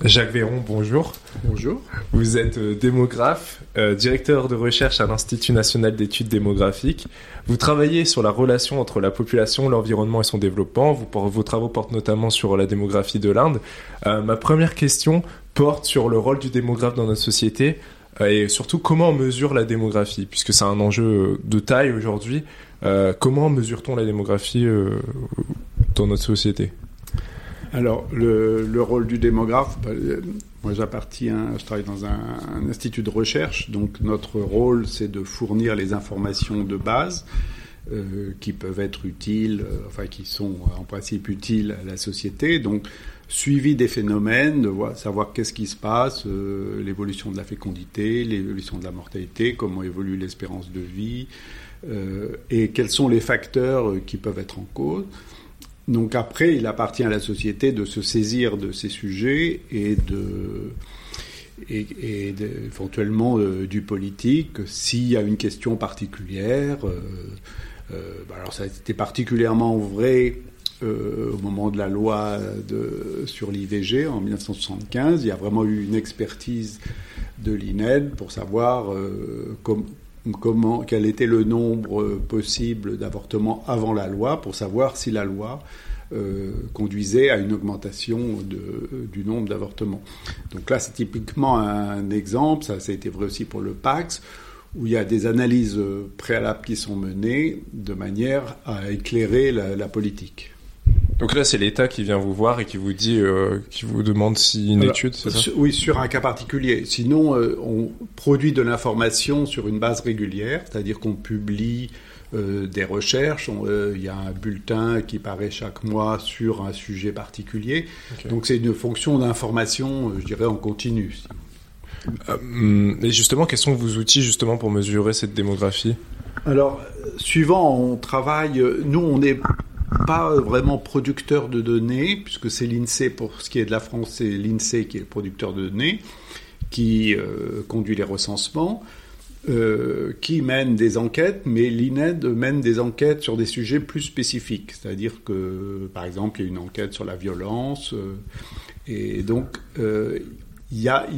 Jacques Véron, bonjour. Bonjour. Vous êtes euh, démographe, euh, directeur de recherche à l'Institut national d'études démographiques. Vous travaillez sur la relation entre la population, l'environnement et son développement. vos travaux portent notamment sur la démographie de l'Inde. Euh, ma première question porte sur le rôle du démographe dans notre société et surtout comment on mesure la démographie, puisque c'est un enjeu de taille aujourd'hui. comment mesure-t-on la démographie dans notre société? Alors, le, rôle du démographe, bah, euh, moi j'appartiens, je travaille dans un, institut de recherche, donc notre rôle c'est de fournir les informations de base euh, qui peuvent être utiles, euh, enfin qui sont en principe utiles à la société. Donc, suivi des phénomènes, de voir, savoir qu'est-ce qui se passe, l'évolution de la fécondité, l'évolution de la mortalité, comment évolue l'espérance de vie, et quels sont les facteurs qui peuvent être en cause. Donc après, il appartient à la société de se saisir de ces sujets et de et, éventuellement euh, du politique s'il y a une question particulière. Euh, euh, bah alors ça a été particulièrement vrai au moment de la loi sur l'IVG en 1975. Il y a vraiment eu une expertise de l'INED pour savoir comment, quel était le nombre possible d'avortements avant la loi pour savoir si la loi euh, conduisait à une augmentation du nombre d'avortements. Donc là, c'est typiquement un exemple, ça, ça a été vrai aussi pour le Pax, où il y a des analyses préalables qui sont menées de manière à éclairer la, politique. Donc là, c'est l'État qui vient vous voir et qui vous dit, euh, qui vous demande si une étude, c'est ça Oui, sur un cas particulier. Sinon, euh, on produit de l'information sur une base régulière, c'est-à-dire qu'on publie euh, des recherches. Euh, il y a un bulletin qui paraît chaque mois sur un sujet particulier. Donc c'est une fonction d'information, euh, je dirais, en continu. et justement, quels sont vos outils justement pour mesurer cette démographie? Alors, suivant, on travaille. Nous, on n'est pas vraiment producteur de données, puisque c'est l'INSEE pour ce qui est de la France, c'est l'INSEE qui est le producteur de données, qui conduit les recensements. Euh, qui mène des enquêtes, mais l'INED mène des enquêtes sur des sujets plus spécifiques. C'est-à-dire que, par exemple, il y a une enquête sur la violence, euh, et donc euh, il y a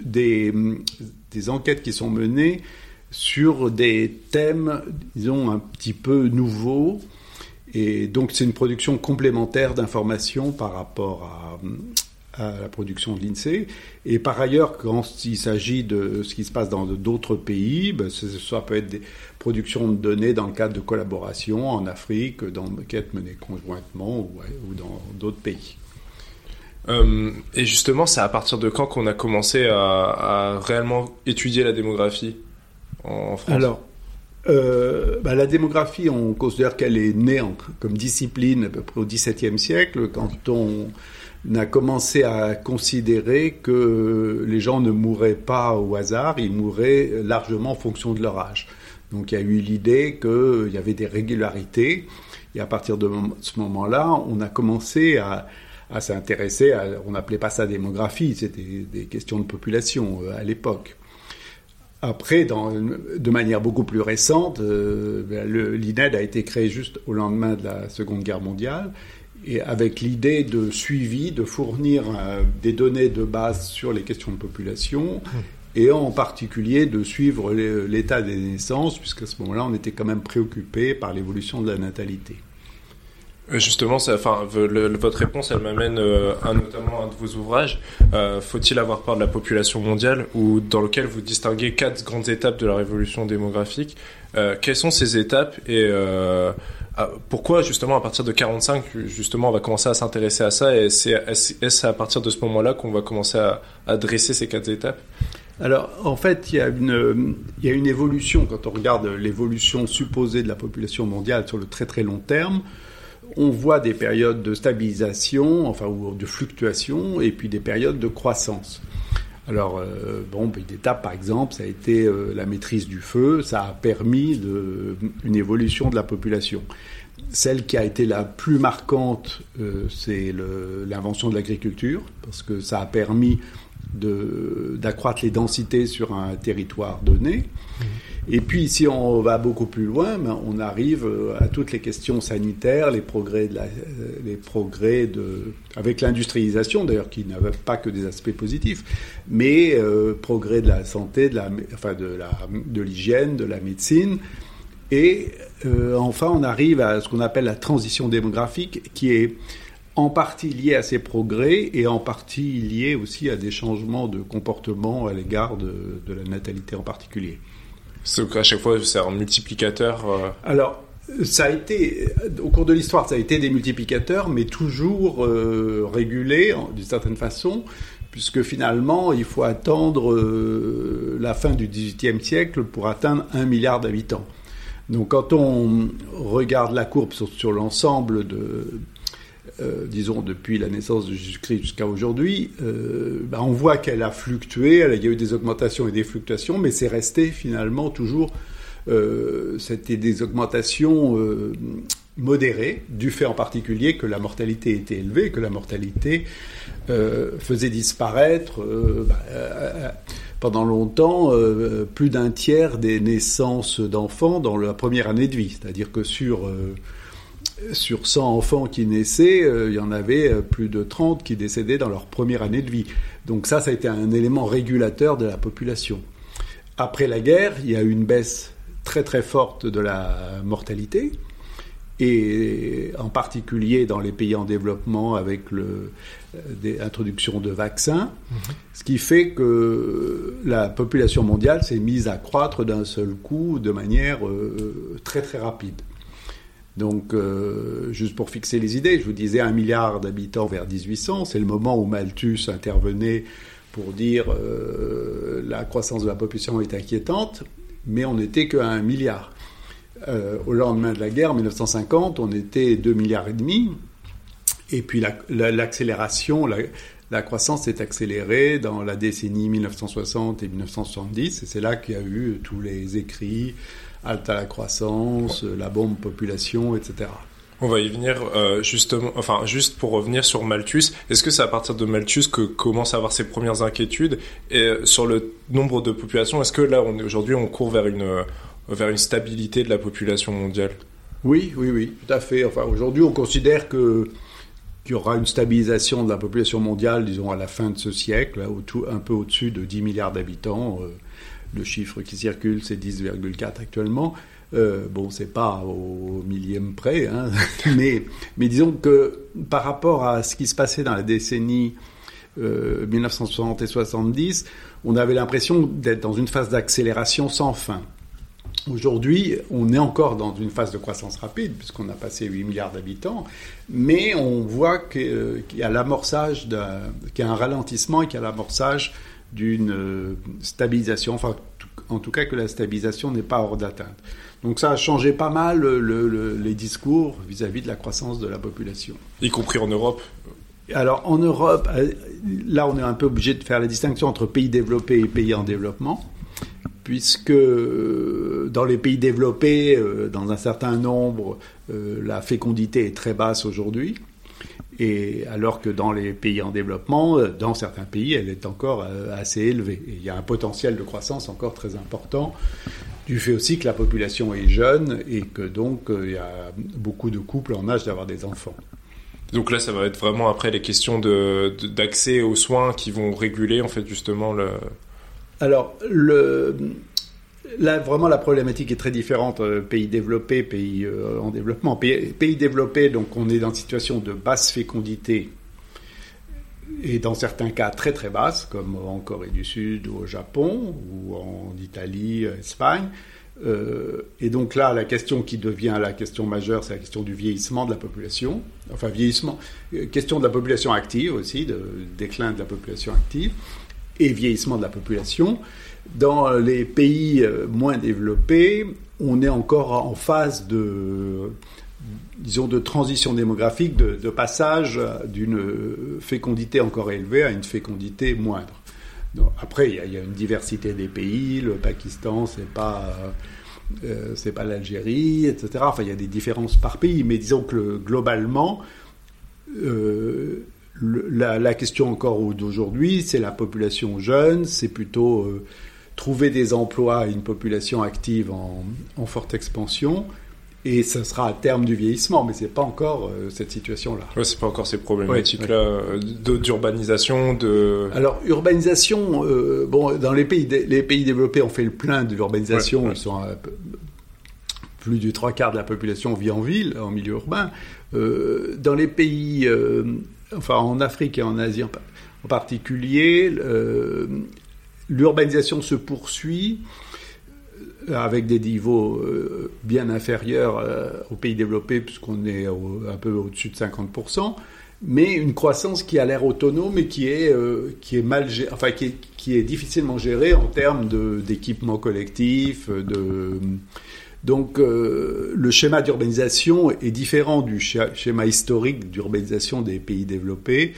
des, enquêtes qui sont menées sur des thèmes, disons, un petit peu nouveaux. Et donc c'est une production complémentaire d'informations par rapport à, à la production de l'INSEE. Et par ailleurs, quand il s'agit de ce qui se passe dans d'autres pays, ben, ça peut être des productions de données dans le cadre de collaboration en Afrique, dans quêtes menées conjointement ou, ou dans d'autres pays. Euh, et justement, c'est à partir de quand qu'on a commencé à, réellement étudier la démographie en France? Alors, euh, bah, la démographie, on considère qu'elle est née comme discipline à peu près au XVIIe siècle, quand on a commencé à considérer que les gens ne mouraient pas au hasard, ils mouraient largement en fonction de leur âge. Donc il y a eu l'idée qu'il y avait des régularités, et à partir de ce moment-là, on a commencé à, s'intéresser, à, on n'appelait pas ça démographie, c'était des questions de population euh, à l'époque. Après, de manière beaucoup plus récente, euh, ben, l'INED a été créé juste au lendemain de la Seconde Guerre mondiale et avec l'idée de suivi, de fournir euh, des données de base sur les questions de population, mmh. et en particulier de suivre l'état des naissances, puisqu'à ce moment-là, on était quand même préoccupé par l'évolution de la natalité. Euh, justement, enfin, votre réponse, elle m'amène euh, à un de vos ouvrages, Faut-il avoir peur de la population mondiale, ou dans lequel vous distinguez quatre grandes étapes de la révolution démographique? quelles sont ces étapes et ah, pourquoi justement à partir de 45 justement on va commencer à s'intéresser à ça et est-ce à partir de ce moment-là qu'on va commencer à, dresser ces quatre étapes? Alors, en fait, il y, a une, il y a une évolution. Quand on regarde l'évolution supposée de la population mondiale sur le très très long terme, on voit des périodes de stabilisation, enfin, ou de fluctuation, et puis des périodes de croissance. Alors, euh, bon, une étape, par exemple, ça a été euh, la maîtrise du feu. Ça a permis une évolution de la population. Celle qui a été la plus marquante, euh, c'est l'invention de l'agriculture, parce que ça a permis d'accroître les densités sur un territoire donné. Mmh. Et puis, si on va beaucoup plus loin, ben, on arrive euh, à toutes les questions sanitaires, les progrès, de euh, progrès de, avec l'industrialisation, d'ailleurs, qui n'avait pas que des aspects positifs, mais euh, progrès de la santé, de enfin de l'hygiène, de la médecine. Et enfin, on arrive à ce qu'on appelle la transition démographique, qui est en partie liée à ces progrès et en partie liée aussi à des changements de comportement à l'égard de la natalité en particulier. C'est qu'à chaque fois, c'est un multiplicateur. Euh. Alors, ça a été, au cours de l'histoire, ça a été des multiplicateurs, mais toujours euh, régulés d'une certaine façon, puisque finalement, il faut attendre euh, la fin du XVIIIe siècle pour atteindre un milliard d'habitants. Donc, quand on regarde la courbe sur l'ensemble de, euh, disons depuis la naissance de Jésus-Christ jusqu'à aujourd'hui, euh, bah, on voit qu'elle a fluctué, il y a eu des augmentations et des fluctuations, mais c'est resté finalement toujours, euh, c'était des augmentations modérées, du fait en particulier que la mortalité était élevée, que la mortalité faisait disparaître bah, pendant longtemps plus d'un tiers des naissances d'enfants dans la première année de vie, c'est-à-dire que sur sur 100 enfants qui naissaient, euh, il y en avait euh, plus de 30 qui décédaient dans leur première année de vie. Donc ça, ça a été un élément régulateur de la population. Après la guerre, il y a eu une baisse très très forte de la mortalité, et en particulier dans les pays en développement avec l'introduction euh, de vaccins, mhm. ce qui fait que la population mondiale s'est mise à croître d'un seul coup de manière très très rapide. Donc, euh, juste pour fixer les idées, je vous disais un milliard d'habitants vers 1800, c'est le moment où Malthus intervenait pour dire euh, la croissance de la population est inquiétante, mais on n'était qu'à un milliard. Euh, au lendemain de la guerre, en 1950, on était 2 milliards et demi, et puis l'accélération, la, la, croissance s'est accélérée dans la décennie 1960 et 1970, et c'est là qu'il y a eu tous les écrits halte à la croissance, la bombe population, etc. On va y venir euh, justement, enfin juste pour revenir sur Malthus. Est-ce que c'est à partir de Malthus que commence à avoir ses premières inquiétudes? Et euh, sur le nombre de populations Est-ce que là, aujourd'hui, on court vers une euh, vers une stabilité de la population mondiale? Oui, oui, oui, tout à fait. Enfin, aujourd'hui, on considère que qu'il y aura une stabilisation de la population mondiale, disons à la fin de ce siècle, un peu au-dessus de 10 milliards d'habitants. Le chiffre qui circule, c'est 10,4 actuellement. Euh, bon, c'est pas au millième près, hein, mais, disons que par rapport à ce qui se passait dans la décennie 1960 euh, et 70, on avait l'impression d'être dans une phase d'accélération sans fin. Aujourd'hui, on est encore dans une phase de croissance rapide, puisqu'on a passé 8 milliards d'habitants, mais on voit qu'il y a l'amorçage, qu'il y a un ralentissement et qu'il y a l'amorçage d'une euh, stabilisation, enfin en tout cas que la stabilisation n'est pas hors d'atteinte. Donc ça a changé pas mal les discours vis-à-vis de la croissance de la population. Y compris en Europe Alors en Europe, euh, là on est un peu obligé de faire la distinction entre pays développés et pays en développement, puisque euh, dans les pays développés, dans un certain nombre, la fécondité est très basse aujourd'hui. Et alors que dans les pays en développement, euh, dans certains pays, elle est encore euh, assez élevée. Il y a un potentiel de croissance encore très important, du fait aussi que la population est jeune et que donc euh, il y a beaucoup de couples en âge d'avoir des enfants. Donc là, ça va être vraiment après les questions d'accès aux soins qui vont réguler en fait justement le. Alors là, vraiment, la problématique est très différente. Euh, pays développés, pays euh, en développement. Pays, pays, développés, donc on est dans une situation de basse fécondité et dans certains cas très très basse, comme en Corée du Sud ou au Japon ou en Italie, euh, Espagne. et donc là, la question qui devient la question majeure, c'est la question du vieillissement de la population. Enfin, vieillissement, question de la population active aussi, de déclin de la population active et vieillissement de la population. Dans les pays euh, moins développés, on est encore en phase de, disons, de transition démographique, de, passage d'une fécondité encore élevée à une fécondité moindre. après, il y, a, une diversité des pays. Le Pakistan, c'est pas euh, pas l'Algérie, etc. Enfin, il y a des différences par pays, mais disons que globalement, euh, la, question encore d'aujourd'hui, c'est la population jeune, c'est plutôt trouver des emplois à une population active en, en forte expansion. Et ce sera à terme du vieillissement, mais c'est pas encore euh, cette situation-là. Ouais, c'est pas encore ces problématiques-là euh, d'urbanisation, de. Alors, urbanisation, euh, bon, dans les pays, les pays développés, on fait le plein de l'urbanisation. Ils sont plus du trois quarts de la population vit en ville, en milieu urbain. Euh, dans les pays, euh, enfin en Afrique et en Asie en, pa- en particulier, euh, l'urbanisation se poursuit euh, avec des niveaux euh, bien inférieurs aux pays développés, puisqu'on est un peu au-dessus de 50%, mais une croissance qui a l'air autonome et qui est, qui est mal gé- enfin, qui est, difficilement gérée en termes d'équipement collectif, de... Donc euh, le schéma d'urbanisation est différent du schéma historique d'urbanisation des pays développés,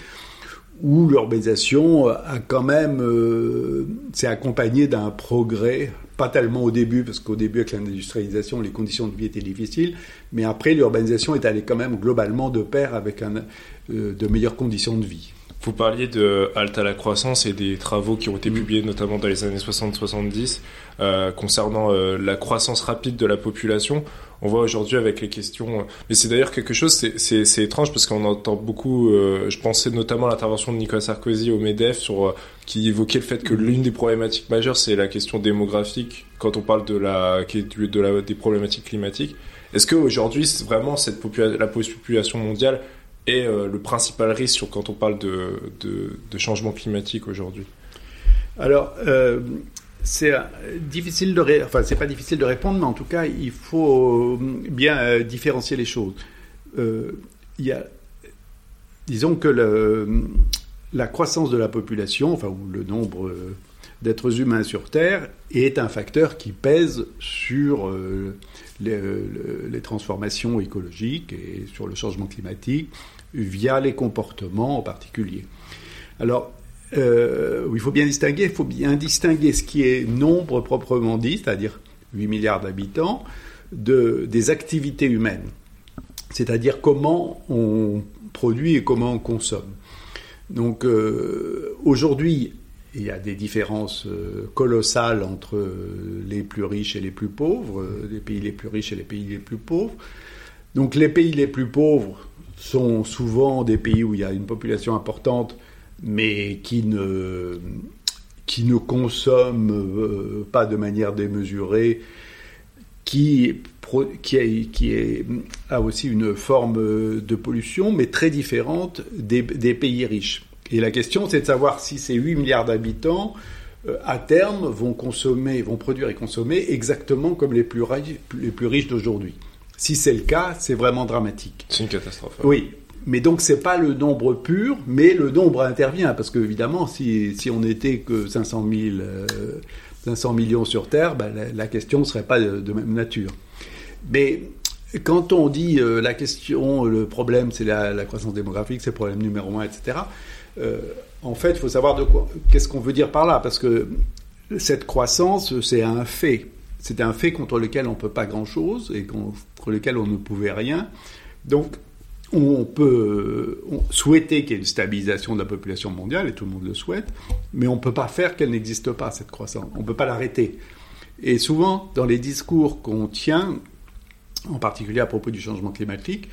où l'urbanisation a quand même euh, s'est accompagnée d'un progrès, pas tellement au début, parce qu'au début avec l'industrialisation, les conditions de vie étaient difficiles, mais après l'urbanisation est allée quand même globalement de pair avec un, euh, de meilleures conditions de vie. Vous parliez de halte à la croissance et des travaux qui ont été publiés notamment dans les années 60-70 euh, concernant euh, la croissance rapide de la population. On voit aujourd'hui avec les questions, euh, mais c'est d'ailleurs quelque chose, c'est- étrange parce qu'on entend beaucoup. euh, je pensais notamment à l'intervention de Nicolas Sarkozy au Medef sur euh, qui évoquait le fait que l'une des problématiques majeures c'est la question démographique quand on parle de la, de la des problématiques climatiques. Est-ce qu'aujourd'hui, c'est vraiment cette popula- la population mondiale est euh, le principal risque sur, quand on parle de, de, de changement climatique aujourd'hui? Alors, euh, c'est euh, difficile de, ré- enfin, c'est pas difficile de répondre, mais en tout cas, il faut euh, bien euh, différencier les choses. Il y a, disons que la croissance de la population, enfin, ou le nombre d'êtres humains sur Terre, est un facteur qui pèse sur les, les transformations écologiques et sur le changement climatique via les comportements en particulier. Alors, euh, il faut bien distinguer, il faut bien distinguer ce qui est nombre proprement dit, c'est-à-dire 8 milliards d'habitants, de, des activités humaines, c'est-à-dire comment on produit et comment on consomme. Donc euh, aujourd'hui, il y a des différences euh, colossales entre les plus riches et les plus pauvres, les pays les plus riches et les pays les plus pauvres. Donc les pays les plus pauvres sont souvent des pays où il y a une population importante, mais qui ne, qui ne consomment euh, pas de manière démesurée, qui, qui, est- qui est- a aussi une forme de pollution, mais très différente des, des pays riches. Et la question, c'est de savoir si ces 8 milliards d'habitants, euh, à terme, vont consommer, vont produire et consommer exactement comme les plus, les plus riches d'aujourd'hui. Si c'est le cas, c'est vraiment dramatique. C'est une catastrophe. Oui, mais donc c'est pas le nombre pur, mais le nombre intervient parce que évidemment, si, si on n'était que 500 000, euh, 500 millions sur Terre, ben, la, question serait pas de, même nature. Mais quand on dit euh, la question, le problème, c'est la, la croissance démographique, c'est le problème numéro un, etc. euh, en fait, il faut savoir de quoi, qu'est-ce qu'on veut dire par là, parce que cette croissance, c'est un fait. C'est un fait contre lequel on ne peut pas grand-chose et contre lequel on ne pouvait rien. Donc, on peut euh, souhaiter qu'il y ait une stabilisation de la population mondiale, et tout le monde le souhaite, mais on ne peut pas faire qu'elle n'existe pas, cette croissance. On ne peut pas l'arrêter. Et souvent, dans les discours qu'on tient, en particulier à propos du changement climatique,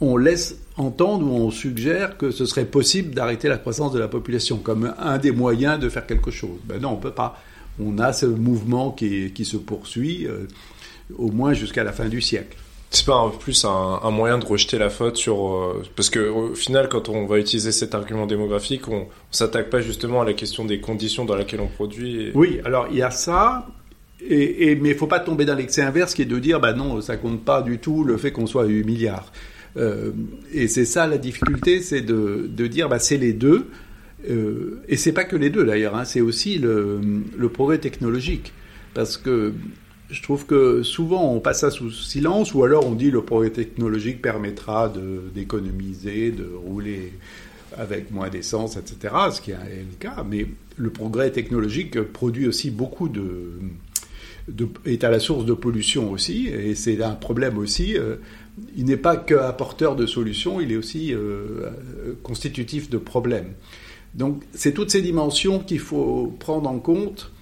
on laisse entendre ou on suggère que ce serait possible d'arrêter la croissance de la population comme un des moyens de faire quelque chose. Ben non, on ne peut pas. On a ce mouvement qui, se poursuit euh, au moins jusqu'à la fin du siècle. C'est pas un, plus un, moyen de rejeter la faute sur euh, parce que au final quand on va utiliser cet argument démographique on, on s'attaque pas justement à la question des conditions dans lesquelles on produit oui alors il y a ça et, et mais faut pas tomber dans l'excès inverse qui est de dire bah non ça compte pas du tout le fait qu'on soit à 8 milliards. Euh, et c'est ça la difficulté c'est de, de dire bah c'est les deux euh, et c'est pas que les deux d'ailleurs hein, c'est aussi le, le progrès technologique. Parce que je trouve que souvent on passe ça sous silence ou alors on dit le progrès technologique permettra d'économiser, de, rouler avec moins d'essence, etc. Ce qui est le cas. Mais le progrès technologique produit aussi beaucoup de, est à la source de pollution aussi, et c'est un problème aussi. Il n'est pas qu'apporteur de solutions, il est aussi euh, constitutif de problèmes. Donc c'est toutes ces dimensions qu'il faut prendre en compte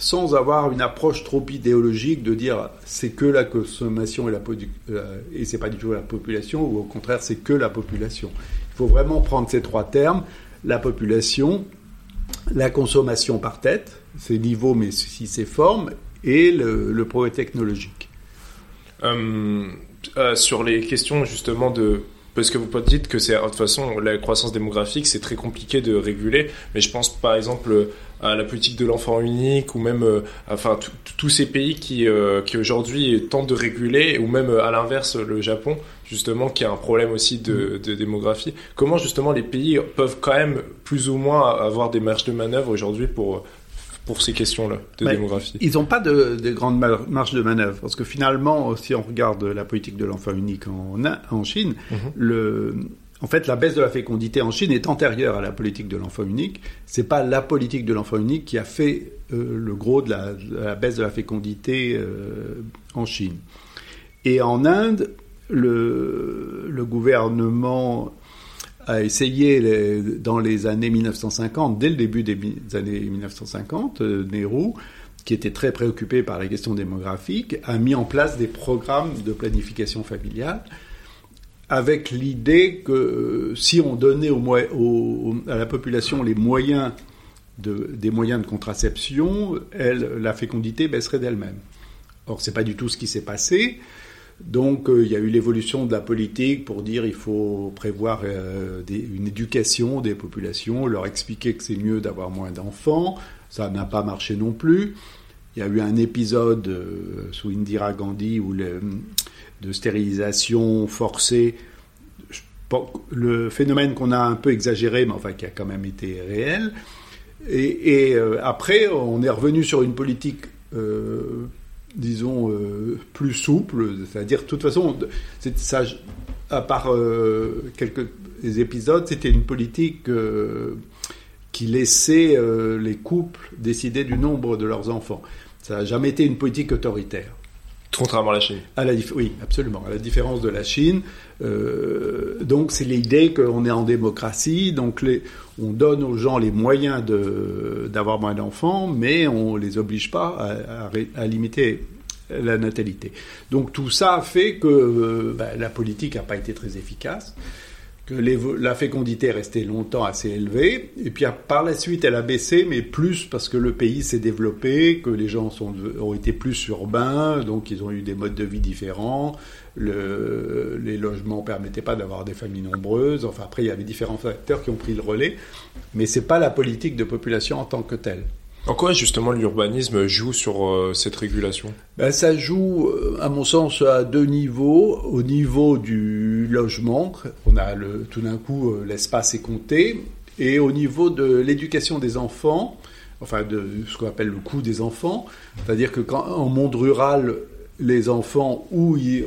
sans avoir une approche trop idéologique de dire c'est que la consommation et la euh, et c'est pas du tout la population ou au contraire c'est que la population. Il faut vraiment prendre ces trois termes la population, la consommation par tête, ses niveaux mais aussi ses formes et le, progrès technologique. Euh, euh, sur les questions justement de parce que vous dites que c'est de toute façon la croissance démographique c'est très compliqué de réguler. Mais je pense par exemple à la politique de l'enfant unique ou même euh, enfin tous ces pays qui euh, qui aujourd'hui tentent de réguler ou même à l'inverse le Japon justement qui a un problème aussi de, de, démographie. Comment justement les pays peuvent quand même plus ou moins avoir des marges de manœuvre aujourd'hui pour pour ces questions-là de démographie Ils n'ont pas de, de grande marge de manœuvre, parce que finalement, si on regarde la politique de l'enfant unique en, en Chine, mhm. le, en fait, la baisse de la fécondité en Chine est antérieure à la politique de l'enfant unique. C'est pas la politique de l'enfant unique qui a fait euh, le gros de la, la, baisse de la fécondité euh, en Chine. Et en Inde, le, le gouvernement a essayé dans les années 1950, dès le début des années 1950, euh, Nehru, qui était très préoccupé par la question démographique, a mis en place des programmes de planification familiale avec l'idée que euh, si on donnait au, à la population les moyens de, des moyens de contraception, elle, la fécondité baisserait d'elle-même. Or, c'est pas du tout ce qui s'est passé. Donc euh, il y a eu l'évolution de la politique pour dire il faut prévoir euh, une éducation des populations, leur expliquer que c'est mieux d'avoir moins d'enfants. Ça n'a pas marché non plus. Il y a eu un épisode euh, sous Indira Gandhi où de stérilisation forcée. Le phénomène qu'on a un peu exagéré, mais enfin qui a quand même été réel. Et, après, on est revenu sur une politique disons, euh, plus souple. C'est-à-dire, de toute façon, à part euh, quelques épisodes, c'était une politique euh, qui laissait les couples décider du nombre de leurs enfants. Ça n'a jamais été une politique autoritaire. Contrairement à la Chine. Oui, absolument. À la différence de la Chine. Euh, donc, c'est l'idée qu'on est en démocratie. Donc, on donne aux gens les moyens d'avoir moins d'enfants, mais on les oblige pas à, à, limiter la natalité. Donc, tout ça fait que euh, bah, la politique n'a pas été très efficace la fécondité est restée longtemps assez élevée, et puis par la suite elle a baissé, mais plus parce que le pays s'est développé, que les gens ont été plus urbains, donc ils ont eu des modes de vie différents, les logements ne permettaient pas d'avoir des familles nombreuses, enfin après il y avait différents facteurs qui ont pris le relais, mais ce n'est pas la politique de population en tant que telle. En quoi justement l'urbanisme joue sur euh, cette régulation? Ben, Ça joue, euh, à mon sens, à deux niveaux. Au niveau du logement, on a tout d'un coup euh, l'espace est compté, et au niveau de l'éducation des enfants, enfin de ce qu'on appelle le coût des enfants, c'est-à-dire que quand en monde rural, les enfants ou ils,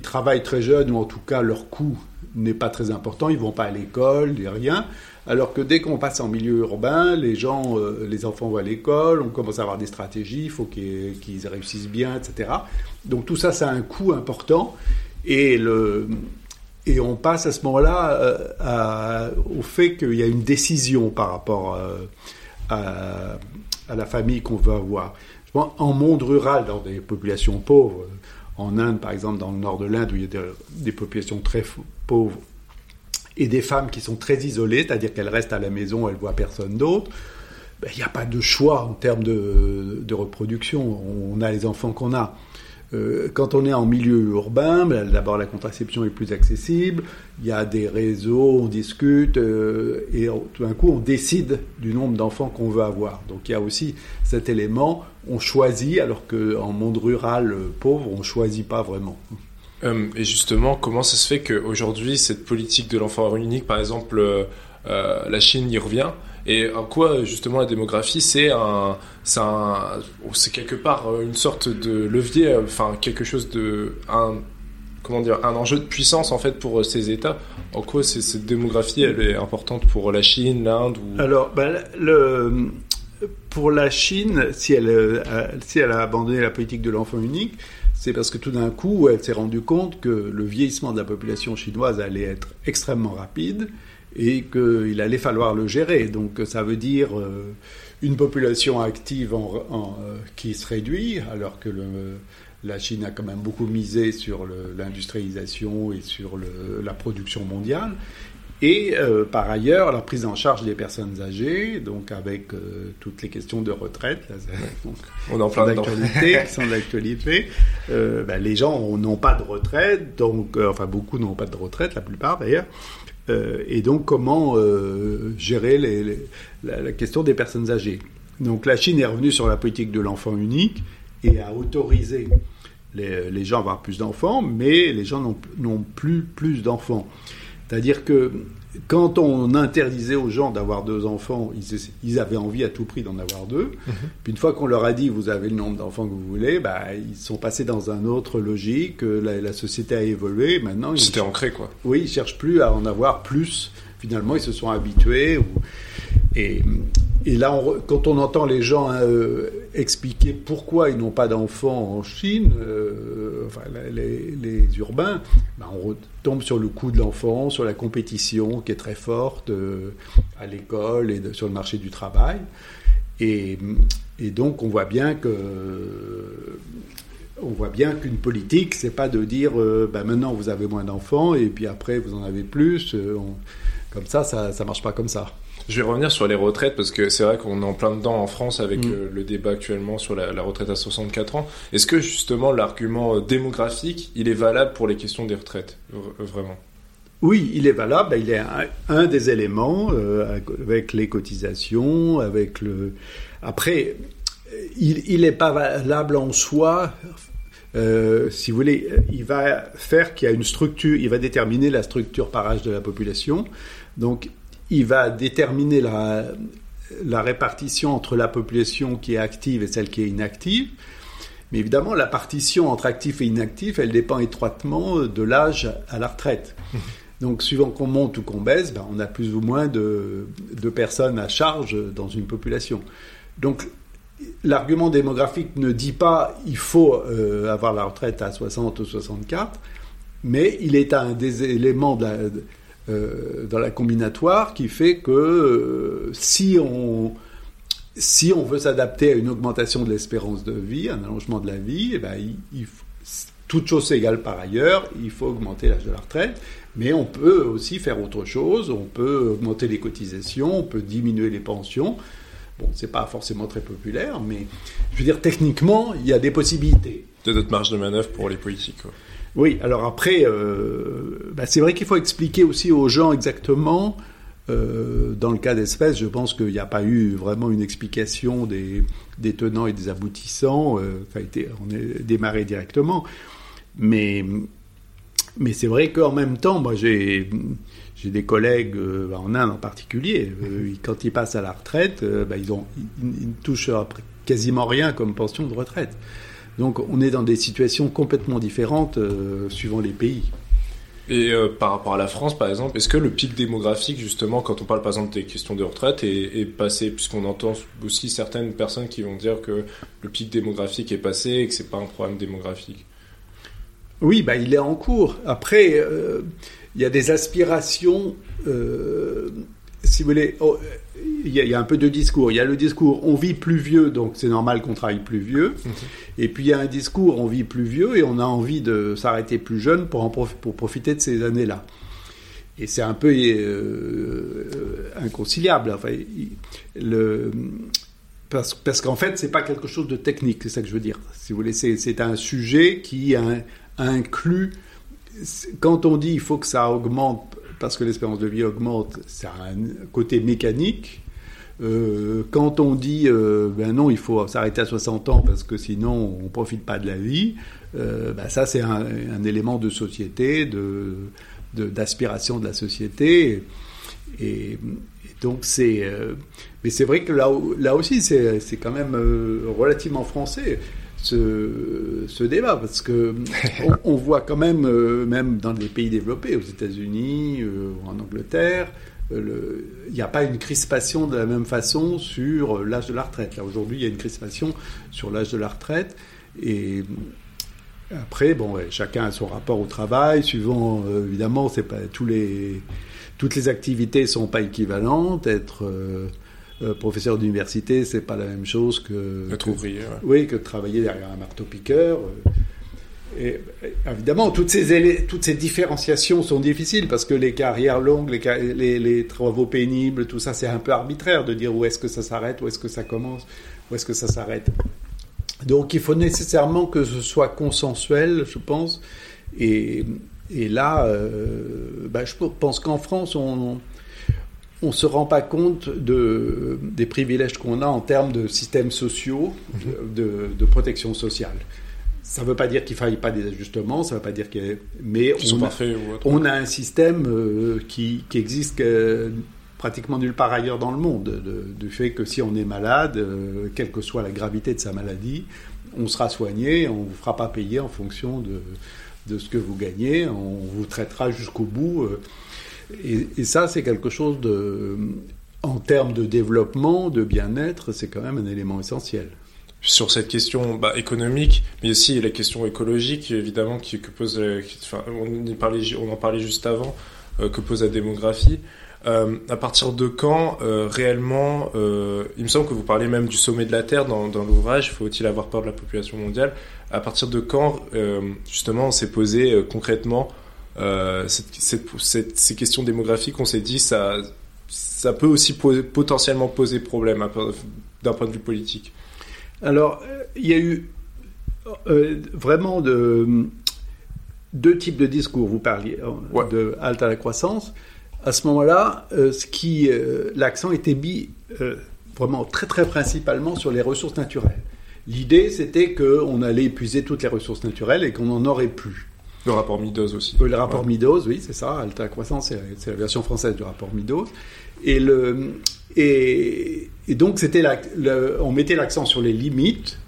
travaillent très jeunes ou en tout cas leur coût n'est pas très important, ils vont pas à l'école, a rien. Alors que dès qu'on passe en milieu urbain, les gens, euh, les enfants vont à l'école, on commence à avoir des stratégies, il faut qu'ils réussissent bien, etc. Donc tout ça, ça a un coût important. Et, on passe à ce moment-là euh, au fait qu'il y a une décision par rapport euh, à, la famille qu'on veut avoir. En monde rural, dans des populations pauvres, en Inde par exemple, dans le nord de l'Inde, où il y a des populations très pauvres, et des femmes qui sont très isolées, c'est-à-dire qu'elles restent à la maison, elles voient personne d'autre. Ben, il n'y a pas de choix en termes de, de, reproduction. On a les enfants qu'on a. Euh, quand on est en milieu urbain, ben, d'abord la contraception est plus accessible, il y a des réseaux, on discute, euh, et tout d'un coup on décide du nombre d'enfants qu'on veut avoir. Donc il y a aussi cet élément, on choisit, alors qu'en monde rural euh, pauvre, on ne choisit pas vraiment. Euh, et justement, comment ça se fait qu'aujourd'hui, cette politique de l'enfant unique, par exemple, euh, euh, la Chine y revient et en quoi justement la démographie c'est quelque part une sorte de levier enfin quelque chose de comment dire un enjeu de puissance en fait pour ces États en quoi cette démographie elle est importante pour la Chine l'Inde alors ben, pour la Chine si elle si elle a abandonné la politique de l'enfant unique c'est parce que tout d'un coup, elle s'est rendue compte que le vieillissement de la population chinoise allait être extrêmement rapide et qu'il allait falloir le gérer. Donc ça veut dire une population active qui se réduit, alors que la Chine a quand même beaucoup misé sur l'industrialisation et sur la production mondiale. Et euh, par ailleurs, la prise en charge des personnes âgées, donc avec euh, toutes les questions de retraite, là, donc, on en parle d'actualité, qui sont d'actualité. Euh, ben, les gens n'ont pas de retraite, donc enfin beaucoup n'ont pas de retraite, la plupart d'ailleurs. et donc comment gérer les, la, question des personnes âgées? Donc la Chine est revenue sur la politique de l'enfant unique et a autorisé les, les gens à avoir plus d'enfants, mais les gens n'ont plus plus d'enfants. C'est-à-dire que quand on interdisait aux gens d'avoir deux enfants, ils, avaient envie à tout prix d'en avoir deux. Mhm. Puis une fois qu'on leur a dit vous avez le nombre d'enfants que vous voulez, bah, ils sont passés dans un autre logique. La, la société a évolué. Maintenant, c'était ancré quoi. Oui, ils cherchent plus à en avoir plus. Finalement, ils se sont habitués. Et, là, quand on entend les gens hein, euh, expliquer pourquoi ils n'ont pas d'enfants en Chine, euh, enfin, les, urbains, ben, on retombe sur le coût de l'enfant, sur la compétition qui est très forte euh, à l'école et sur le marché du travail. Et, donc, on voit bien que voit bien qu'une politique, c'est pas de dire ben, maintenant vous avez moins d'enfants et puis après vous en avez plus. comme ça, ça, ça marche pas comme ça. Je vais revenir sur les retraites parce que c'est vrai qu'on est en plein dedans en France avec mm. euh, le débat actuellement sur la, retraite à 64 ans. Est-ce que justement l'argument euh, démographique, il est valable pour les questions des retraites, vraiment? Oui, il est valable. Il est un, des éléments euh, avec les cotisations, avec le. Après, il n'est pas valable en soi. si vous voulez, il va faire qu'il y a une structure, il va déterminer la structure par âge de la population. Donc, il va déterminer la, répartition entre la population qui est active et celle qui est inactive. Mais évidemment, la partition entre actif et inactif, elle dépend étroitement de l'âge à la retraite. Donc, suivant qu'on monte ou qu'on baisse, ben, on a plus ou moins de, de, personnes à charge dans une population. Donc, l'argument démographique ne dit pas il faut euh, avoir la retraite à 60 ou 64, mais il est un des éléments de la, euh, dans la combinatoire qui fait que euh, si on si on veut s'adapter à une augmentation de l'espérance de vie, un allongement de la vie, eh ben, il, toute chose égale par ailleurs, il faut augmenter l'âge de la retraite, mais on peut aussi faire autre chose, on peut augmenter les cotisations, on peut diminuer les pensions. Bon, c'est pas forcément très populaire, mais je veux dire, techniquement, il y a des possibilités. De notre marge de manœuvre pour les politiques. Quoi. Oui, alors après, euh, bah, c'est vrai qu'il faut expliquer aussi aux gens exactement. Euh, dans le cas d'espèces, je pense qu'il n'y a pas eu vraiment une explication des, tenants et des aboutissants. Euh, a été, on est démarré directement. Mais, mais c'est vrai qu'en même temps, moi j'ai j'ai des collègues en Inde en particulier, quand ils passent à la retraite, bah, ils, ont, ils, touchent quasiment rien comme pension de retraite. Donc on est dans des situations complètement différentes euh, suivant les pays. Et euh, par rapport à la France, par exemple, est-ce que le pic démographique, justement, quand on parle par exemple des questions de retraite, est, passé, puisqu'on entend aussi certaines personnes qui vont dire que le pic démographique est passé et que c'est pas un problème démographique? Oui, bah, il est en cours. Après, euh, il y a des aspirations, si vous voulez, oh, il y, a, un peu de discours. Il y a le discours on vit plus vieux, donc c'est normal qu'on travaille plus vieux. Mhm. Et puis il y a un discours on vit plus vieux et on a envie de s'arrêter plus jeune pour, en pour profiter de ces années-là. Et c'est un peu euh, inconciliable. Enfin, le, parce, parce qu'en fait, c'est pas quelque chose de technique, c'est ça que je veux dire. Si vous voulez, c'est un sujet qui inclut. Quand on dit il faut que ça augmente parce que l'espérance de vie augmente, ça a un côté mécanique. Euh, quand on dit euh, ben non, il faut s'arrêter à 60 ans parce que sinon on profite pas de la vie, euh, ben ça c'est un, élément de société, d'aspiration de, la société. Et, donc c'est, mais c'est vrai que là, là aussi c'est quand même relativement français ce, ce, débat parce que on, voit quand même, même dans les pays développés, aux États-Unis, ou en Angleterre, il n'y a pas une crispation de la même façon sur l'âge de la retraite. Là, aujourd'hui, il y a une crispation sur l'âge de la retraite. Et Après, bon, chacun a son rapport au travail, suivant, évidemment, c'est pas tous les, toutes les activités sont pas équivalentes. Être professeur d'université, c'est pas la même chose que. Être ouvrier. Oui, que de travailler derrière un marteau-piqueur. Et, évidemment, toutes ces, toutes ces différenciations sont difficiles parce que les carrières longues, les, les, travaux pénibles, tout ça, c'est un peu arbitraire de dire où est-ce que ça s'arrête, où est-ce que ça commence, où est-ce que ça s'arrête. Donc il faut nécessairement que ce soit consensuel, je pense. Et, et là, euh, bah, je pense qu'en France, on ne se rend pas compte de, des privilèges qu'on a en termes de systèmes sociaux, mhm. de, de protection sociale. Ça ne veut pas dire qu'il ne faille pas des ajustements, ça ne veut pas dire que. Mais on, a, on a un système euh, qui, qui, existe pratiquement nulle part ailleurs dans le monde, du fait que si on est malade, euh, quelle que soit la gravité de sa maladie, on sera soigné, on ne vous fera pas payer en fonction de, de, ce que vous gagnez, on vous traitera jusqu'au bout. Euh. Et, ça, c'est quelque chose de. En termes de développement, de bien-être, c'est quand même un élément essentiel sur cette question bah, économique, mais aussi la question écologique, évidemment, que pose, enfin, on, en parlait juste avant, euh, que pose la démographie. Euh, à partir de quand euh, réellement, euh, il me semble que vous parlez même du sommet de la Terre dans, l'ouvrage, faut-il avoir peur de la population mondiale? À partir de quand, euh, justement, on s'est posé euh, concrètement cette, cette, cette, ces questions démographiques, on s'est dit ça, ça peut aussi poser, potentiellement poser problème d'un point de vue politique alors, euh, il y a eu euh, vraiment de, deux types de discours. Vous parliez de halte à la croissance. À ce moment-là, ce qui l'accent était mis vraiment très très principalement sur les ressources naturelles. L'idée, c'était qu'on allait épuiser toutes les ressources naturelles et qu'on n'en aurait plus. Le rapport Midos aussi. le rapport Midos, oui, c'est ça. Alta Croissance, c'est la version française du rapport Midos. Et, le, et, donc, c'était on mettait l'accent sur les limites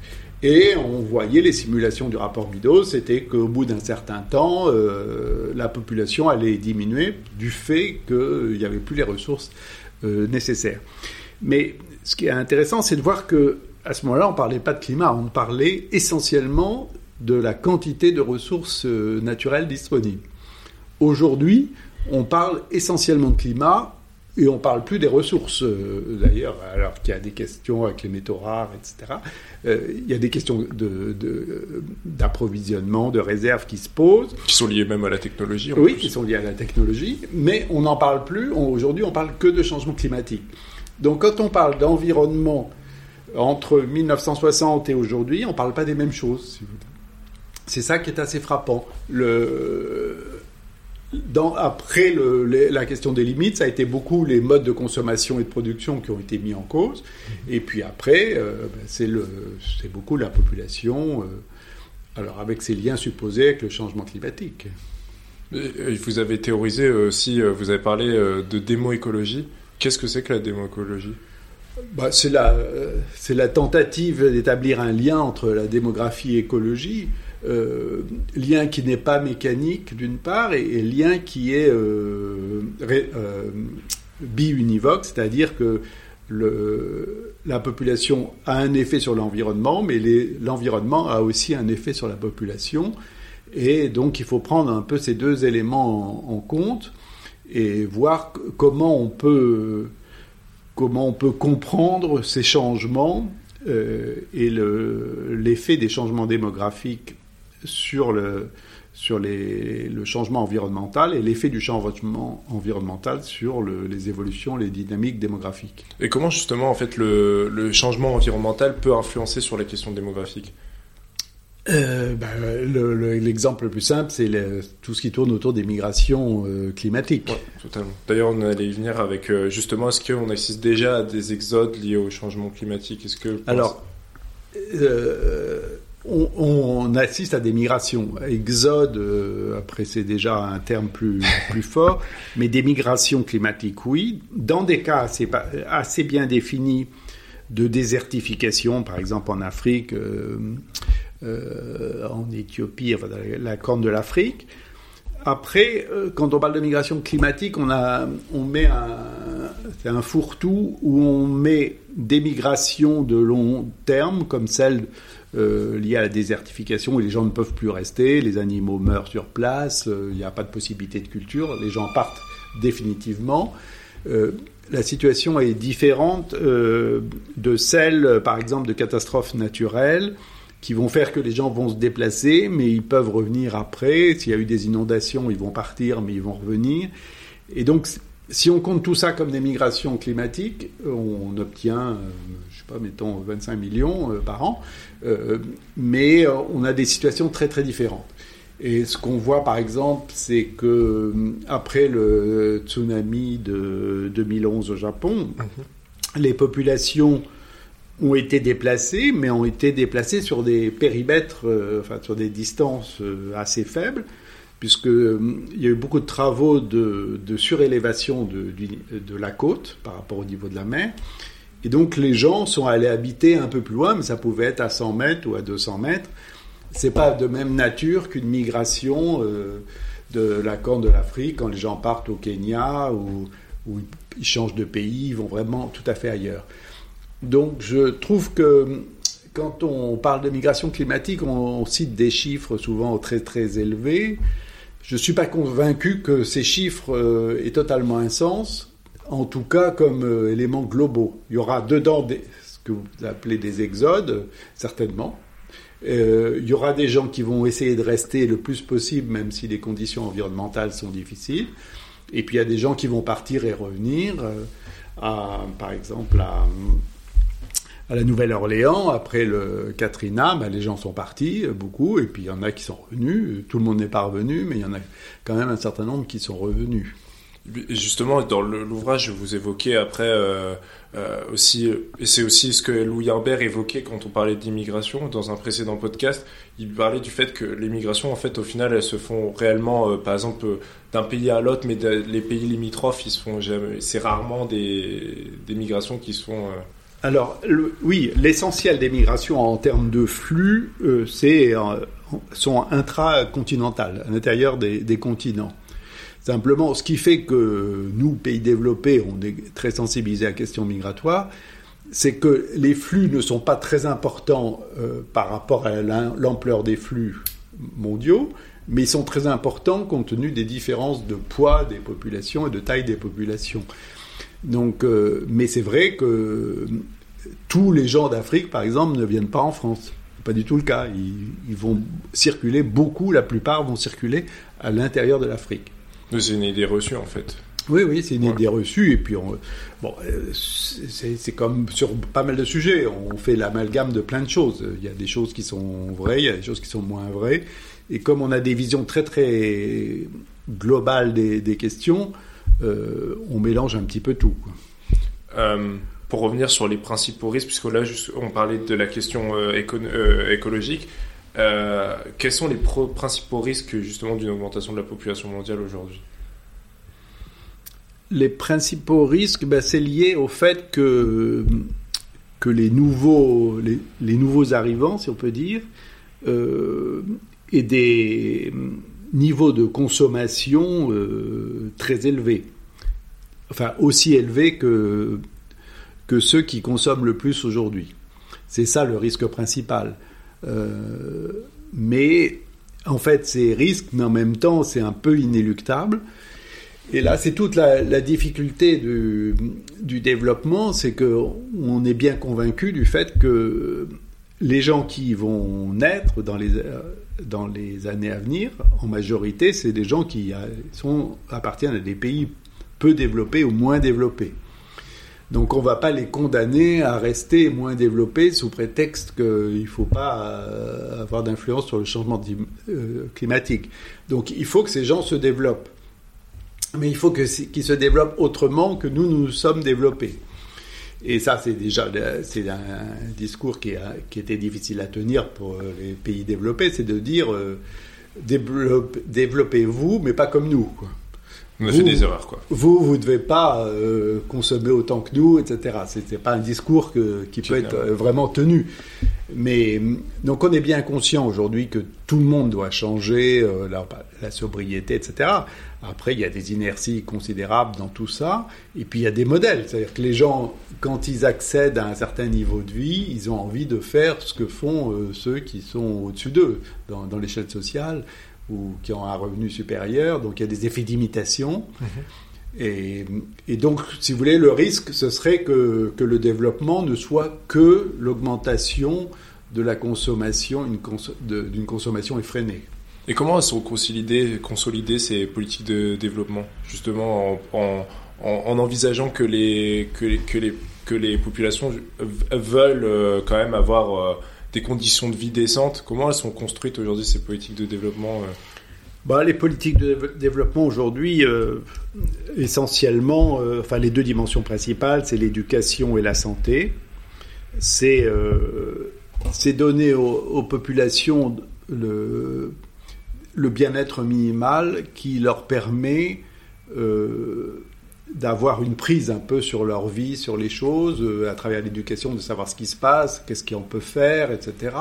et on voyait les simulations du rapport Midos, c'était qu'au bout d'un certain temps, euh, la population allait diminuer du fait qu'il n'y avait plus les ressources euh, nécessaires. Mais ce qui est intéressant, c'est de voir que à ce moment-là, on ne parlait pas de climat, on parlait essentiellement de la quantité de ressources euh, naturelles disponibles. Aujourd'hui, on parle essentiellement de climat et on parle plus des ressources, euh, d'ailleurs, alors qu'il y a des questions avec les métaux rares, etc. Euh, il y a des questions d'approvisionnement, de, de réserve qui se posent. Qui sont liées même à la technologie. Oui, qui sont liées à la technologie, mais on n'en parle plus. Aujourd'hui, on parle que de changement climatique. Donc quand on parle d'environnement entre 1960 et aujourd'hui, on ne parle pas des mêmes choses. C'est ça qui est assez frappant. Le dans, après le, la question des limites, ça a été beaucoup les modes de consommation et de production qui ont été mis en cause. Et puis après, euh, ben, c'est beaucoup la population, euh, alors avec ses liens supposés avec le changement climatique. vous avez théorisé aussi, euh, vous avez parlé de démo-écologie. Qu'est-ce que c'est que la démo-écologie bah, c'est la, la tentative d'établir un lien entre la démographie et l'écologie. Euh, lien qui n'est pas mécanique d'une part et, lien qui est euh, euh, bi-univoque, c'est-à-dire que la population a un effet sur l'environnement, mais l'environnement a aussi un effet sur la population. Et donc il faut prendre un peu ces deux éléments en, compte et voir comment on peut, comment on peut comprendre ces changements et l'effet des changements démographiques sur le, sur les, le changement environnemental et l'effet du changement environnemental sur les évolutions, les dynamiques démographiques. Et comment justement en fait le, le changement environnemental peut influencer sur la question démographique? Euh, ben, L'exemple le, plus simple, c'est tout ce qui tourne autour des migrations euh, climatiques. totalement. D'ailleurs, on allait y venir avec euh, justement, est-ce qu'on assiste déjà à des exodes liés au changement climatique? Est-ce que alors on, assiste à des migrations. Exode, euh, après c'est déjà un terme plus, plus fort, mais des migrations climatiques, oui. Dans des cas assez, bien définis de désertification, par exemple en Afrique, euh, euh, en Éthiopie, la corne de l'Afrique. Après, quand on parle de migration climatique, on, a, on met un, un fourre-tout où on met des migrations de long terme, comme celle euh, liées à la désertification où les gens ne peuvent plus rester, les animaux meurent sur place, euh, il n'y a pas de possibilité de culture, les gens partent définitivement. Euh, la situation est différente de celle, par exemple, de catastrophes naturelles qui vont faire que les gens vont se déplacer, mais ils peuvent revenir après. S'il y a eu des inondations, ils vont partir, mais ils vont revenir. Et donc, si on compte tout ça comme des migrations climatiques, on obtient, euh, sais pas, mettons 25 millions euh, par an, euh, mais on a des situations très très différentes. Et ce qu'on voit par exemple, c'est que après le tsunami de 2011 au Japon, mhm. les populations ont été déplacées, mais ont été déplacées sur des périmètres, enfin sur des distances assez faibles puisqu'il euh, y a eu beaucoup de travaux de, surélévation de, de, la côte par rapport au niveau de la mer. Et donc les gens sont allés habiter un peu plus loin, mais ça pouvait être à 100 mètres ou à 200 mètres. C'est pas de même nature qu'une migration euh, de la Corne de l'Afrique quand les gens partent au Kenya ou, ils changent de pays, ils vont vraiment tout à fait ailleurs. Donc je trouve que quand on parle de migration climatique, on, on cite des chiffres souvent très très élevés. Je ne suis pas convaincu que ces chiffres euh, aient totalement un sens, en tout cas comme euh, éléments globaux. Il y aura dedans ce que vous appelez des exodes, certainement. Euh, il y aura des gens qui vont essayer de rester le plus possible, même si les conditions environnementales sont difficiles. Et puis il y a des gens qui vont partir et revenir, par exemple à la Nouvelle-Orléans, après le Katrina, bah, les gens sont partis, euh, beaucoup, et puis il y en a qui sont revenus. Tout le monde n'est pas revenu, mais il y en a quand même un certain nombre qui sont revenus. Justement, dans l'ouvrage, vous évoquez après euh, euh, aussi, et c'est aussi ce que Louis Herbert évoquait quand on parlait d'immigration dans un précédent podcast. Il parlait du fait que les migrations, en fait, au final, elles se font réellement, par exemple, d'un pays à l'autre, mais les pays limitrophes, ils se font jamais. C'est rarement des, des migrations qui sont alors, oui, l'essentiel des migrations en termes de flux, euh, c'est, euh, sont intracontinentales, à l'intérieur des, continents. Simplement, ce qui fait que nous, pays développés, on est très sensibilisés à la question migratoire, c'est que les flux ne sont pas très importants euh, par rapport à l'ampleur des flux mondiaux, mais ils sont très importants compte tenu des différences de poids des populations et de taille des populations. Donc, mais c'est vrai que tous les gens d'Afrique, par exemple, ne viennent pas en France. Pas du tout le cas. Ils, vont circuler, beaucoup, la plupart vont circuler à l'intérieur de l'Afrique. C'est une idée reçue, en fait. Oui, oui, c'est une idée reçue. Et puis, bon, euh, c'est comme sur pas mal de sujets. On fait l'amalgame de plein de choses. Il y a des choses qui sont vraies, il y a des choses qui sont moins vraies. Et comme on a des visions très, très globales des, questions, euh, on mélange un petit peu tout. Euh, pour revenir sur les principaux risques, puisque là, on parlait de la question euh, écologique, euh, quels sont les principaux risques justement d'une augmentation de la population mondiale aujourd'hui? Les principaux risques, ben, c'est lié au fait que, que les, nouveaux, les, nouveaux arrivants, si on peut dire, aient des niveaux de consommation très élevés. Enfin, aussi élevés que que ceux qui consomment le plus aujourd'hui. C'est ça le risque principal. Euh, mais en fait, c'est risque, mais en même temps, c'est un peu inéluctable. Et là, c'est toute la, difficulté du, développement, c'est qu'on est bien convaincu du fait que les gens qui vont naître dans les, dans les années à venir, en majorité, c'est des gens qui sont, appartiennent à des pays peu développés ou moins développés. Donc on ne va pas les condamner à rester moins développés sous prétexte qu'il ne faut pas euh, avoir d'influence sur le changement euh, climatique. Donc il faut que ces gens se développent. Mais il faut qu'ils se développent autrement que nous nous sommes développés. Et ça, c'est déjà un discours qui, était difficile à tenir pour les pays développés, c'est de dire euh, développez-vous, mais pas comme nous. On a fait des erreurs, quoi. Vous, vous ne devez pas euh, consommer autant que nous, etc. Ce n'est pas un discours qui peut être euh, vraiment tenu. Mais donc on est bien conscient aujourd'hui que tout le monde doit changer, euh, la, sobriété, etc. Après, il y a des inerties considérables dans tout ça. Et puis, il y a des modèles. C'est-à-dire que les gens, quand ils accèdent à un certain niveau de vie, ils ont envie de faire ce que font ceux qui sont au-dessus d'eux dans, dans l'échelle sociale ou qui ont un revenu supérieur, donc il y a des effets d'imitation. Mhm. Et, donc, si vous voulez, le risque, ce serait que, que le développement ne soit que l'augmentation de la consommation, d'une consommation effrénée. Et comment sont consolidées, ces politiques de développement, justement en, en, envisageant que les, que, les, que, les, que les populations veulent euh, quand même avoir... Des conditions de vie décentes. Comment elles sont construites aujourd'hui ces politiques de développement euh? Bah, les politiques de développement aujourd'hui, euh, essentiellement, euh, enfin les deux dimensions principales, c'est l'éducation et la santé. C'est donner aux, populations le, le bien-être minimal qui leur permet d'avoir une prise un peu sur leur vie, sur les choses, euh, à travers l'éducation, de savoir ce qui se passe, qu'est-ce qu'on peut faire, etc.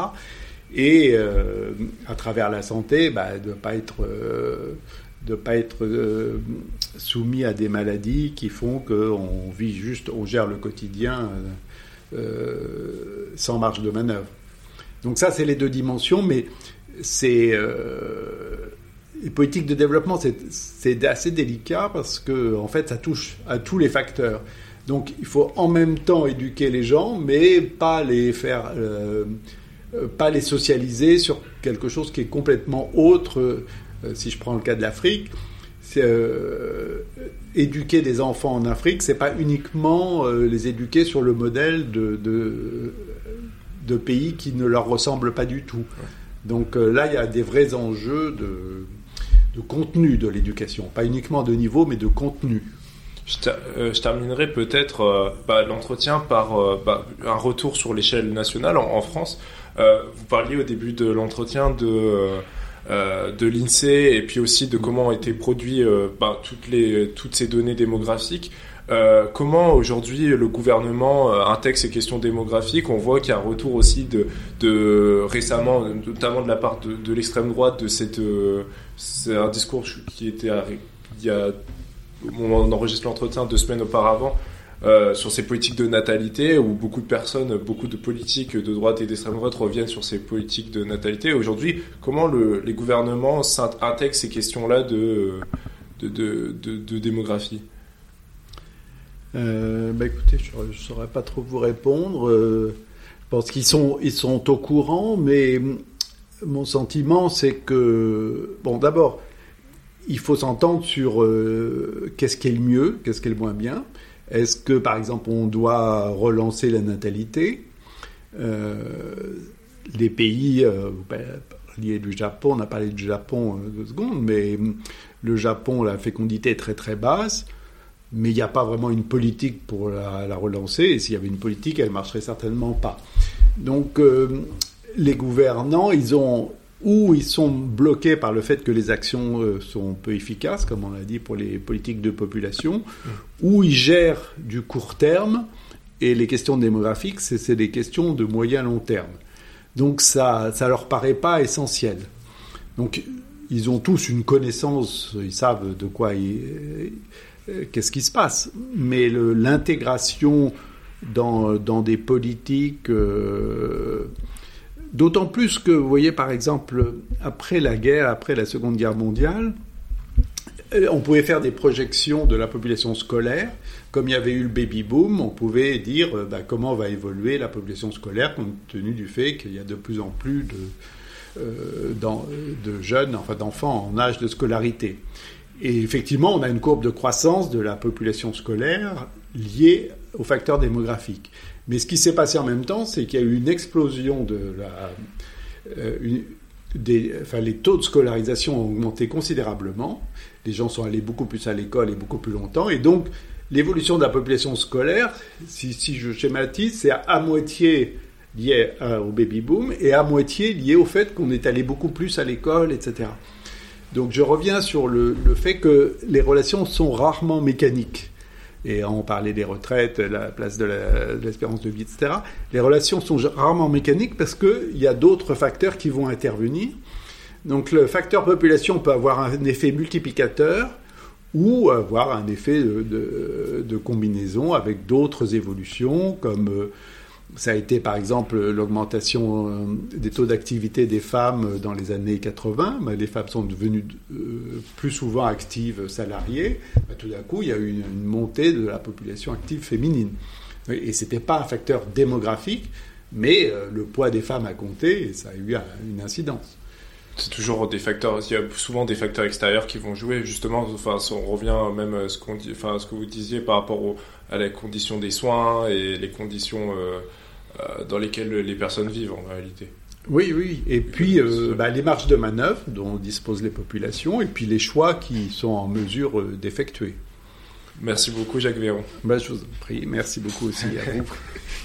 Et euh, à travers la santé, bah, de ne pas être, euh, de pas être soumis à des maladies qui font qu'on vit juste, on gère le quotidien sans marge de manœuvre. Donc ça, c'est les deux dimensions, mais c'est les politiques de développement, c'est assez délicat parce que, en fait, ça touche à tous les facteurs. Donc, il faut en même temps éduquer les gens, mais pas les faire, euh, euh, pas les socialiser sur quelque chose qui est complètement autre. Euh, si je prends le cas de l'Afrique, éduquer des enfants en Afrique, c'est pas uniquement les éduquer sur le modèle de, de, de, pays qui ne leur ressemblent pas du tout. Donc là, il y a des vrais enjeux de de contenu de l'éducation, pas uniquement de niveau, mais de contenu. Je, euh, terminerai peut-être euh, bah, l'entretien par euh, bah, un retour sur l'échelle nationale en, France. vous parliez au début de l'entretien de de l'INSEE et puis aussi de comment ont été produits bah, toutes toutes ces données démographiques. Euh, comment aujourd'hui le gouvernement euh, intègre ces questions démographiques? On voit qu'il y a un retour aussi de, récemment, notamment de la part de, l'extrême droite, de cette, euh, un discours qui était il y a, on enregistre l'entretien deux semaines auparavant. Euh, sur ces politiques de natalité, où beaucoup de personnes, beaucoup de politiques de droite et d'extrême droite reviennent sur ces politiques de natalité. Aujourd'hui, comment le, les gouvernements intègrent ces questions-là de démographie? Euh, bah écoutez, je ne saurais pas trop vous répondre. Euh, je pense qu'ils sont, ils sont au courant, mais mon sentiment, c'est que, bon, d'abord, il faut s'entendre sur euh, qu'est-ce qui est le mieux, qu'est-ce qui est le moins bien. Est-ce que, par exemple, on doit relancer la natalité? Les pays, vous parliez du Japon, on a parlé du Japon deux secondes, mais le Japon, la fécondité est très très basse mais il n'y a pas vraiment une politique pour la, relancer, et s'il y avait une politique, elle ne marcherait certainement pas. Donc euh, les gouvernants, ils ont ou ils sont bloqués par le fait que les actions euh, sont peu efficaces, comme on l'a dit pour les politiques de population, ou ils gèrent du court terme, et les questions démographiques, c'est des questions de moyen long terme. Donc ça ne leur paraît pas essentiel. Donc ils ont tous une connaissance, ils savent de quoi ils qu'est-ce qui se passe. Mais l'intégration dans, des politiques, euh, d'autant plus que, vous voyez, par exemple, après la guerre, après la Seconde Guerre mondiale, euh, on pouvait faire des projections de la population scolaire. Comme il y avait eu le baby boom, on pouvait dire bah, comment va évoluer la population scolaire compte tenu du fait qu'il y a de plus en plus de jeunes, enfin d'enfants en âge de scolarité. Et effectivement, on a une courbe de croissance de la population scolaire liée aux facteurs démographiques. Mais ce qui s'est passé en même temps, c'est qu'il y a eu une explosion de la... Euh, des, enfin, les taux de scolarisation ont augmenté considérablement. Les gens sont allés beaucoup plus à l'école et beaucoup plus longtemps. Et donc, l'évolution de la population scolaire, si, je schématise, c'est à, moitié lié au baby boom et à moitié lié au fait qu'on est allé beaucoup plus à l'école, etc. Donc je reviens sur le, fait que les relations sont rarement mécaniques. Et on parlait des retraites, la place de l'espérance de, vie, etc. Les relations sont rarement mécaniques parce qu'il y a d'autres facteurs qui vont intervenir. Donc le facteur population peut avoir un effet multiplicateur ou avoir un effet de, de combinaison avec d'autres évolutions comme euh, ça a été par exemple l'augmentation euh, des taux d'activité des femmes dans les années 80. Les femmes sont devenues euh, plus souvent actives salariées. Bah, tout d'un coup, il y a eu une, montée de la population active féminine. Et ce n'était pas un facteur démographique, mais euh, le poids des femmes a compté et ça a eu une incidence. C'est toujours des facteurs, il y a souvent des facteurs extérieurs qui vont jouer. Justement, enfin, on revient même à ce, que vous disiez par rapport à la condition des soins et les conditions euh, dans lesquelles les personnes vivent en réalité. Oui, oui. Et puis euh, bah, les marges de manœuvre dont disposent les populations et puis les choix qui sont en mesure euh, d'effectuer. Merci beaucoup Jacques Véron. Bah, je vous en prie. Merci beaucoup aussi à vous.